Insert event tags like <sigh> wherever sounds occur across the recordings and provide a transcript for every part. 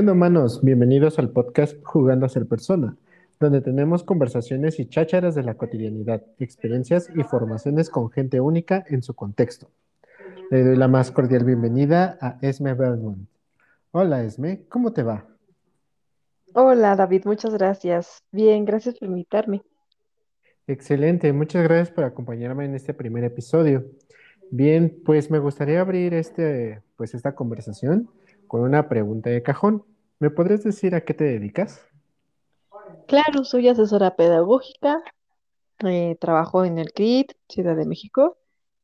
¿Qué onda, humanos? Bienvenidos al podcast Jugando a ser persona, donde tenemos conversaciones y chácharas de la cotidianidad, experiencias y formaciones con gente única en su contexto. Le doy la más cordial bienvenida a Esme Belmont. Hola, Esme, ¿cómo te va? Hola David, muchas gracias. Bien, gracias por invitarme. Excelente, muchas gracias por acompañarme en este primer episodio. Bien, pues me gustaría abrir este, pues esta conversación con una pregunta de cajón. ¿Me podrías decir a qué te dedicas? Claro, soy asesora pedagógica, eh, trabajo en el CRIT, Ciudad de México,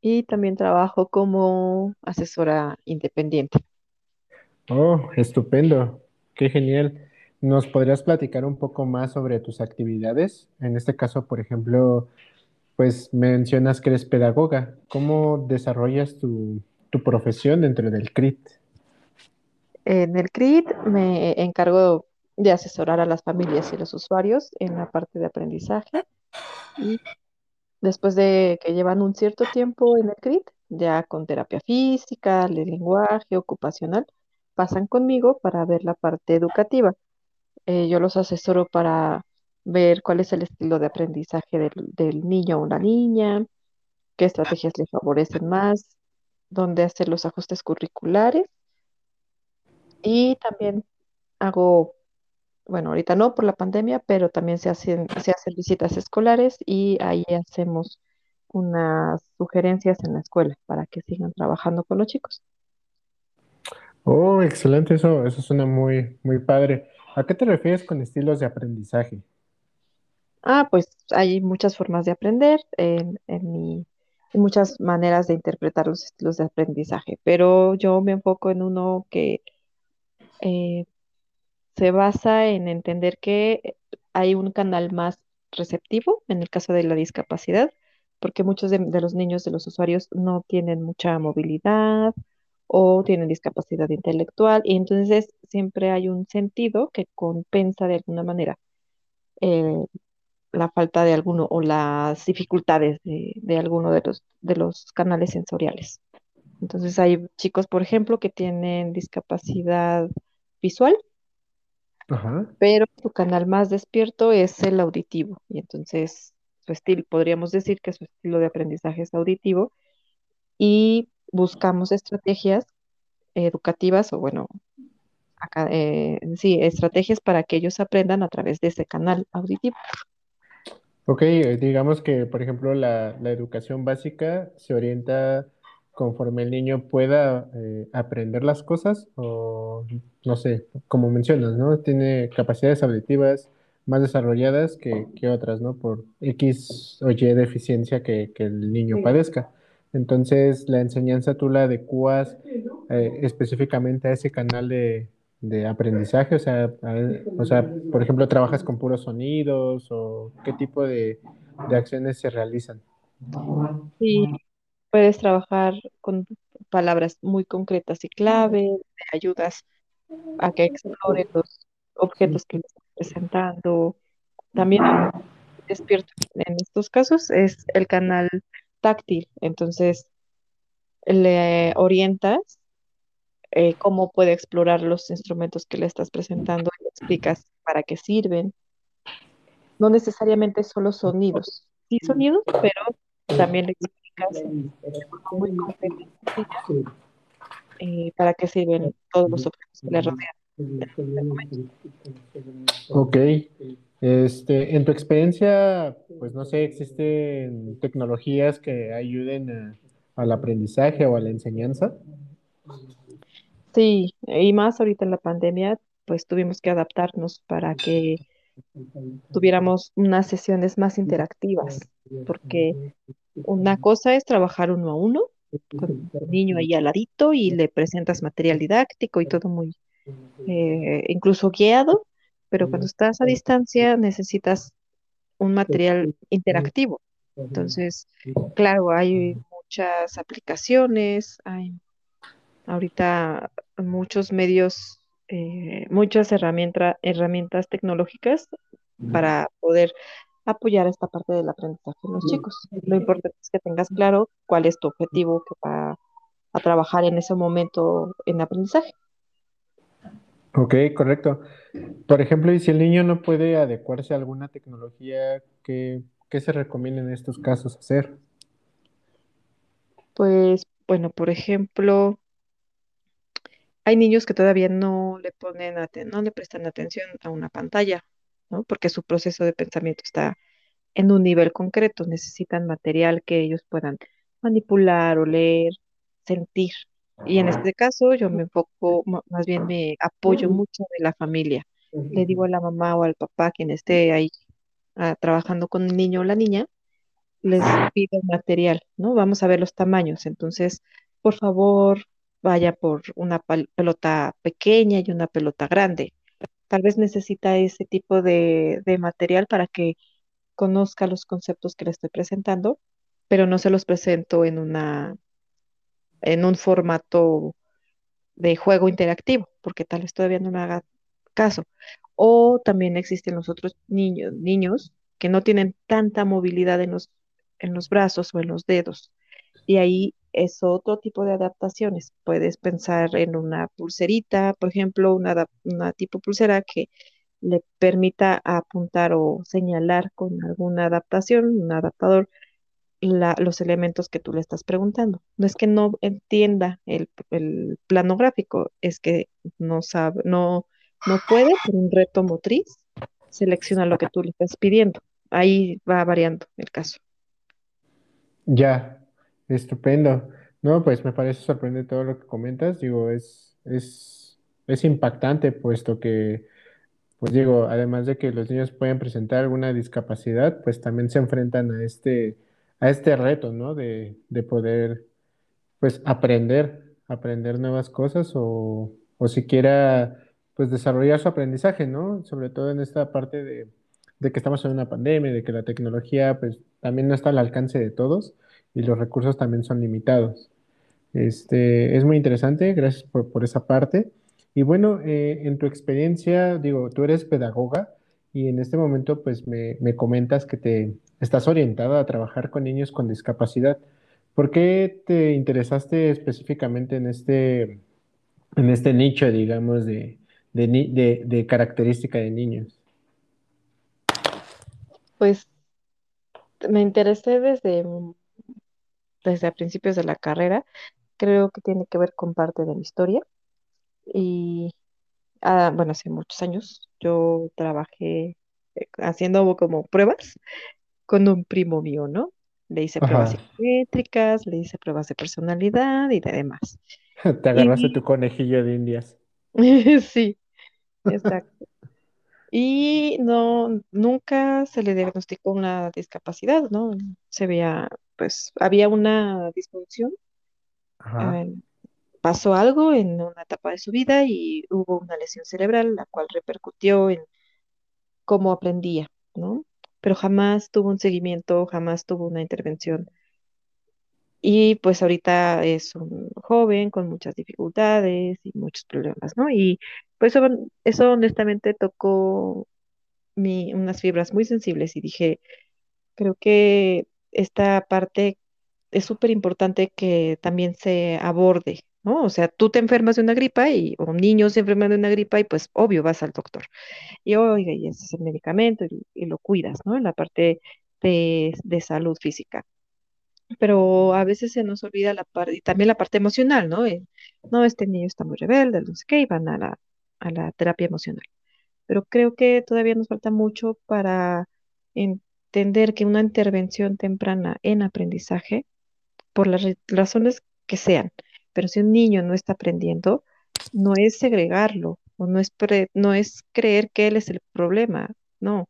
y también trabajo como asesora independiente. Oh, estupendo, qué genial. ¿Nos podrías platicar un poco más sobre tus actividades? En este caso, por ejemplo, pues mencionas que eres pedagoga. ¿Cómo desarrollas tu, tu profesión dentro del CRIT? En el CRIT me encargo de asesorar a las familias y los usuarios en la parte de aprendizaje y después de que llevan un cierto tiempo en el CRIT, ya con terapia física, de lenguaje, ocupacional, pasan conmigo para ver la parte educativa. Eh, yo los asesoro para ver cuál es el estilo de aprendizaje del, del niño o la niña, qué estrategias le favorecen más, dónde hacer los ajustes curriculares y también hago, bueno, ahorita no por la pandemia, pero también se hacen, se hacen visitas escolares y ahí hacemos unas sugerencias en la escuela para que sigan trabajando con los chicos. Oh, excelente, eso, eso suena muy, muy padre. ¿A qué te refieres con estilos de aprendizaje? Ah, pues hay muchas formas de aprender en, en mi, y muchas maneras de interpretar los estilos de aprendizaje, pero yo me enfoco en uno que eh, se basa en entender que hay un canal más receptivo en el caso de la discapacidad, porque muchos de, los niños de los usuarios no tienen mucha movilidad o tienen discapacidad intelectual, y entonces siempre hay un sentido que compensa de alguna manera eh, la falta de alguno o las dificultades de, de alguno de los, de los canales sensoriales. Entonces hay chicos, por ejemplo, que tienen discapacidad visual Ajá. pero su canal más despierto es el auditivo. Y entonces su estilo, podríamos decir que su estilo de aprendizaje es auditivo y buscamos estrategias educativas o bueno, acá, eh, sí, estrategias para que ellos aprendan a través de ese canal auditivo. Ok, digamos que, por ejemplo, la, la educación básica se orienta conforme el niño pueda eh, aprender las cosas o, no sé, como mencionas, ¿no? Tiene capacidades auditivas más desarrolladas que, que otras, ¿no? Por X o Y deficiencia que, que el niño padezca. Entonces, la enseñanza tú la adecuas eh, específicamente a ese canal de, de aprendizaje, o sea, a- o sea, por ejemplo, trabajas con puros sonidos o qué tipo de, de acciones se realizan. Y puedes trabajar con palabras muy concretas y clave, te ayudas a que explore los objetos que le estás presentando. También despierto en estos casos es el canal táctil. Entonces, le orientas eh, cómo puede explorar los instrumentos que le estás presentando y le explicas para qué sirven. No necesariamente solo sonidos, sí sonidos, pero también le explicas de forma muy eh, para qué sirven todos los objetos que le rodean este. Ok. Este, en tu experiencia, pues no sé, ¿existen tecnologías que ayuden a- al aprendizaje o a la enseñanza? Sí, y más ahorita en la pandemia, pues tuvimos que adaptarnos para que tuviéramos unas sesiones más interactivas, porque una cosa es trabajar uno a uno niño ahí al ladito y le presentas material didáctico y todo muy, eh, incluso guiado, pero cuando estás a distancia necesitas un material interactivo. Entonces, claro, hay muchas aplicaciones, hay ahorita muchos medios, eh, muchas herramientas, herramientas tecnológicas para poder apoyar esta parte del aprendizaje en los chicos. Lo importante es que tengas claro cuál es tu objetivo que va a trabajar en ese momento en aprendizaje. Ok, correcto. Por ejemplo, y si el niño no puede adecuarse a alguna tecnología, ¿qué, qué se recomienda en estos casos hacer? Pues, bueno, por ejemplo, hay niños que todavía no le ponen aten- no le prestan atención a una pantalla, ¿no? Porque su proceso de pensamiento está en un nivel concreto, necesitan material que ellos puedan manipular o leer, sentir. Y en este caso yo me enfoco, más bien me apoyo mucho de la familia. Le digo a la mamá o al papá, quien esté ahí ah, trabajando con el niño o la niña, les pido el material, ¿no? Vamos a ver los tamaños. Entonces, por favor, vaya por una pelota pequeña y una pelota grande. Tal vez necesita ese tipo de, material para que conozca los conceptos que le estoy presentando, pero no se los presento en una, en un formato de juego interactivo, porque tal vez todavía no me haga caso. O también existen los otros niños, niños que no tienen tanta movilidad en los, en los brazos o en los dedos. Y ahí es otro tipo de adaptaciones. Puedes pensar en una pulserita, por ejemplo, una, una tipo pulsera que le permita apuntar o señalar con alguna adaptación, un adaptador, la- los elementos que tú le estás preguntando. No es que no entienda el, el plano gráfico, es que no sabe, no, no puede por un reto motriz, selecciona lo que tú le estás pidiendo. Ahí va variando el caso. Ya, estupendo. No, pues me parece sorprendente todo lo que comentas. Digo, es, es, es impactante, puesto que, pues digo, además de que los niños pueden presentar alguna discapacidad, pues también se enfrentan a este, a este reto, ¿no? De, de poder pues aprender, aprender nuevas cosas o, o siquiera pues desarrollar su aprendizaje, ¿no? Sobre todo en esta parte de, de que estamos en una pandemia, de que la tecnología pues también no está al alcance de todos y los recursos también son limitados. Este, es muy interesante, gracias por, por esa parte. Y bueno, eh, en tu experiencia, digo, tú eres pedagoga y en este momento pues me, me comentas que te estás orientada a trabajar con niños con discapacidad. ¿Por qué te interesaste específicamente en este, en este nicho, digamos, de, de, de, de característica de niños? Pues me interesé desde, desde a principios de la carrera. Creo que tiene que ver con parte de mi historia. Y ah, bueno, hace muchos años yo trabajé eh, haciendo como pruebas con un primo mío, ¿no? Le hice pruebas psicométricas, le hice pruebas de personalidad y de demás. <laughs> te agarraste tu conejillo de Indias. <laughs> sí, exacto. Y no, nunca se le diagnosticó una discapacidad, ¿no? Se veía, pues, había una disfunción, Ajá, eh, pasó algo en una etapa de su vida y hubo una lesión cerebral, la cual repercutió en cómo aprendía, ¿no? Pero jamás tuvo un seguimiento, jamás tuvo una intervención. Y pues ahorita es un joven con muchas dificultades y muchos problemas, ¿no? Y pues eso, eso honestamente tocó mi, unas fibras muy sensibles y dije, creo que esta parte es súper importante que también se aborde, ¿no? O sea, tú te enfermas de una gripa y, o un niño se enferma de una gripa y pues obvio vas al doctor. Y oiga, y ese es el medicamento y, lo cuidas, ¿no? En la parte de, de salud física. Pero a veces se nos olvida la parte, y también la parte emocional, ¿no? No, este niño está muy rebelde, no sé qué, y van a la, a la terapia emocional. Pero creo que todavía nos falta mucho para entender que una intervención temprana en aprendizaje, por las razones que sean, pero si un niño no está aprendiendo, no es segregarlo, o no es, pre- no es creer que él es el problema, no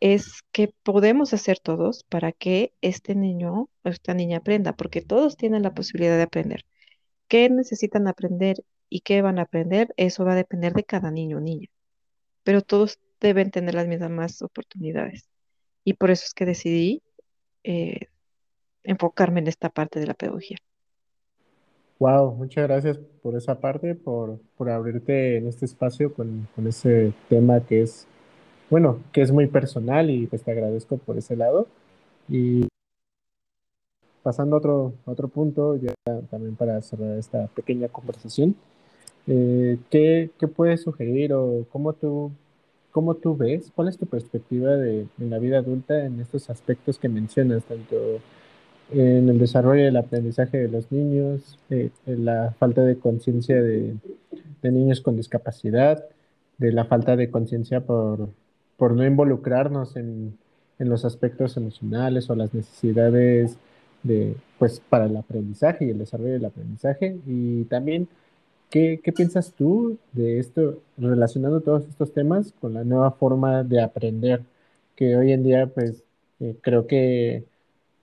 es que podemos hacer todos para que este niño o esta niña aprenda, porque todos tienen la posibilidad de aprender. ¿Qué necesitan aprender y qué van a aprender? Eso va a depender de cada niño o niña, pero todos deben tener las mismas oportunidades. Y por eso es que decidí eh, enfocarme en esta parte de la pedagogía. Wow, muchas gracias por esa parte, por, por abrirte en este espacio con, con ese tema que es, bueno, que es muy personal y pues te agradezco por ese lado. Y pasando a otro, a otro punto, ya también para cerrar esta pequeña conversación, Eh, ¿qué, qué puedes sugerir o cómo tú, cómo tú ves? ¿Cuál es tu perspectiva de, en la vida adulta en estos aspectos que mencionas, tanto en el desarrollo del aprendizaje de los niños, eh, en la falta de conciencia de, de niños con discapacidad, de la falta de conciencia por, por no involucrarnos en, en los aspectos emocionales o las necesidades de, pues, para el aprendizaje y el desarrollo del aprendizaje. Y también, ¿qué, qué piensas tú de esto, relacionando todos estos temas con la nueva forma de aprender? Que hoy en día, pues, eh, creo que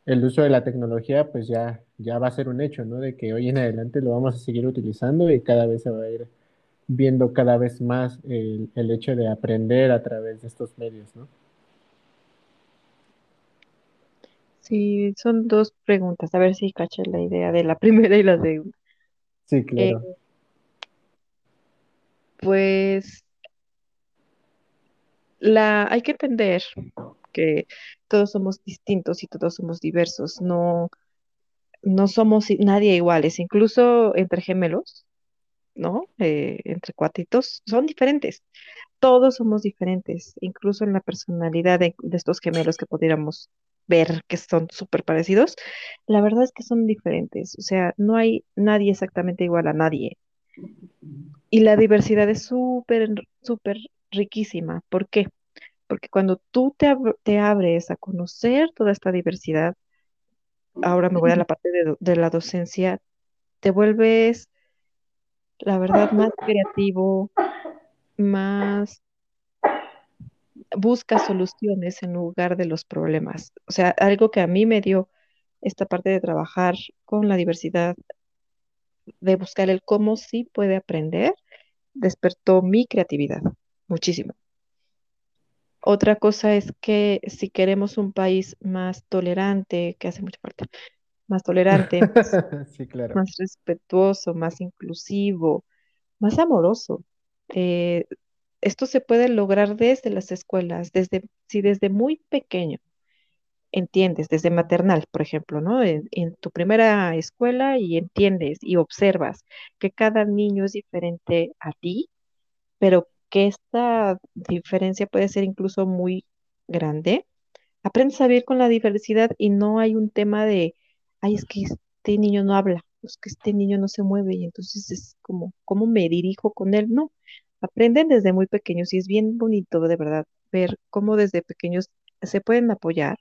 el uso de la tecnología, pues ya, ya va a ser un hecho, ¿no? De que hoy en adelante lo vamos a seguir utilizando y cada vez se va a ir viendo cada vez más el, el hecho de aprender a través de estos medios, ¿no? Sí, son dos preguntas, a ver si caché la idea de la <laughs> primera y la segunda. Sí, Eh, claro. Pues la, hay que entender que todos somos distintos y todos somos diversos, no, no somos nadie iguales, incluso entre gemelos, ¿no? Eh, entre cuatitos, son diferentes. Todos somos diferentes, incluso en la personalidad de, de estos gemelos que pudiéramos ver que son súper parecidos, la verdad es que son diferentes, o sea, no hay nadie exactamente igual a nadie. Y la diversidad es súper, súper riquísima. ¿Por qué? Porque cuando tú te, te abres a conocer toda esta diversidad, ahora me voy a la parte de, de la docencia, te vuelves, la verdad, más creativo, más buscas soluciones en lugar de los problemas. O sea, algo que a mí me dio esta parte de trabajar con la diversidad, de buscar el cómo sí puede aprender, despertó mi creatividad muchísimo. Otra cosa es que si queremos un país más tolerante, que hace mucha falta, más tolerante, más, <laughs> Sí, claro. más respetuoso, más inclusivo, más amoroso, eh, esto se puede lograr desde las escuelas, desde, si desde muy pequeño entiendes, desde maternal, por ejemplo, ¿no? En, en tu primera escuela y entiendes y observas que cada niño es diferente a ti, pero que esta diferencia puede ser incluso muy grande aprendes a vivir con la diversidad y no hay un tema de, ay, es que este niño no habla, es que este niño no se mueve y entonces es como, ¿cómo me dirijo con él? No, aprenden desde muy pequeños y es bien bonito de verdad ver cómo desde pequeños se pueden apoyar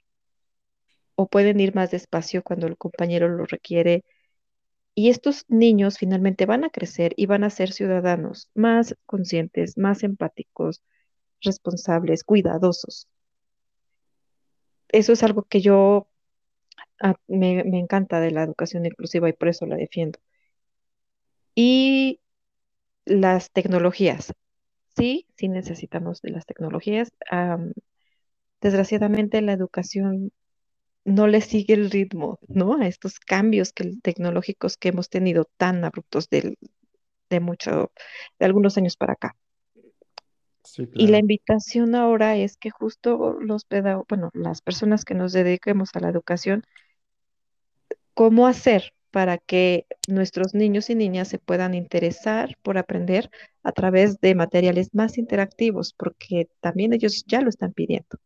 o pueden ir más despacio cuando el compañero lo requiere. Y estos niños finalmente van a crecer y van a ser ciudadanos más conscientes, más empáticos, responsables, cuidadosos. Eso es algo que yo Ah, me, me encanta de la educación inclusiva y por eso la defiendo. Y las tecnologías. Sí, sí necesitamos de las tecnologías. Am, desgraciadamente la educación no le sigue el ritmo, ¿no? A estos cambios que, tecnológicos que hemos tenido tan abruptos del- de mucho, de algunos años para acá. Sí, Y la invitación ahora es que justo los pedagogos, bueno, las personas que nos dediquemos a la educación, ¿Cómo hacer para que nuestros niños y niñas se puedan interesar por aprender a través de materiales más interactivos? Porque también ellos ya lo están pidiendo.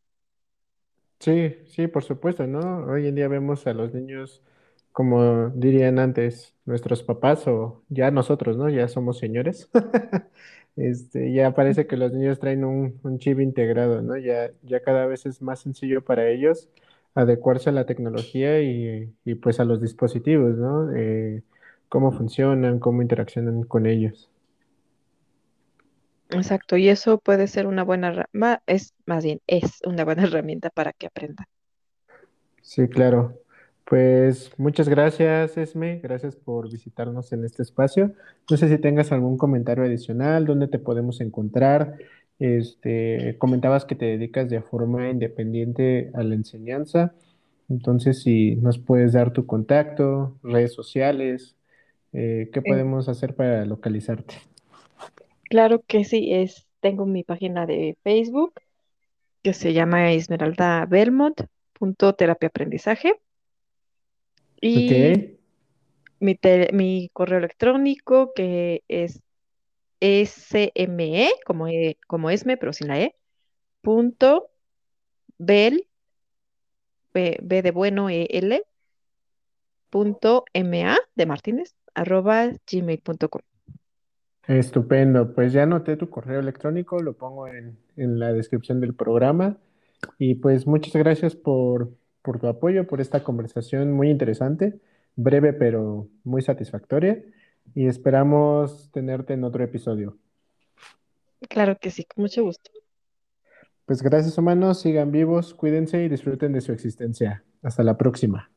Sí, sí, por supuesto, ¿no? Hoy en día vemos a los niños, como dirían antes, nuestros papás o ya nosotros, ¿no? Ya somos señores. <laughs> Este, ya parece que los niños traen un, un chip integrado, ¿no? Ya, ya cada vez es más sencillo para ellos adecuarse a la tecnología y, y pues a los dispositivos, ¿no? Eh, cómo funcionan, cómo interaccionan con ellos. Exacto, y eso puede ser una buena, es más bien, es una buena <laughs> herramienta para que aprendan. Sí, claro. Pues muchas gracias, Esme. Gracias por visitarnos en este espacio. No sé si tengas algún comentario adicional, dónde te podemos encontrar. Este, comentabas que te dedicas de forma independiente a la enseñanza. Entonces, si nos puedes dar tu contacto, redes sociales, eh, ¿qué podemos hacer para localizarte? Claro que sí, es, tengo mi página de Facebook que se llama Esmeralda Belmont, punto terapia aprendizaje, y mi, te- mi correo electrónico que es S-M-E, como, e- como esme, pero sin la E, punto bel, B, B de bueno, E-L, punto M-A de Martínez, arroba gmail.com. Estupendo, pues ya anoté tu correo electrónico, lo pongo en, en la descripción del programa y pues muchas gracias por, por tu apoyo, por esta conversación muy interesante, breve pero muy satisfactoria y esperamos tenerte en otro episodio. Claro que sí, con mucho gusto. Pues gracias humanos, sigan vivos, cuídense y disfruten de su existencia. Hasta la próxima.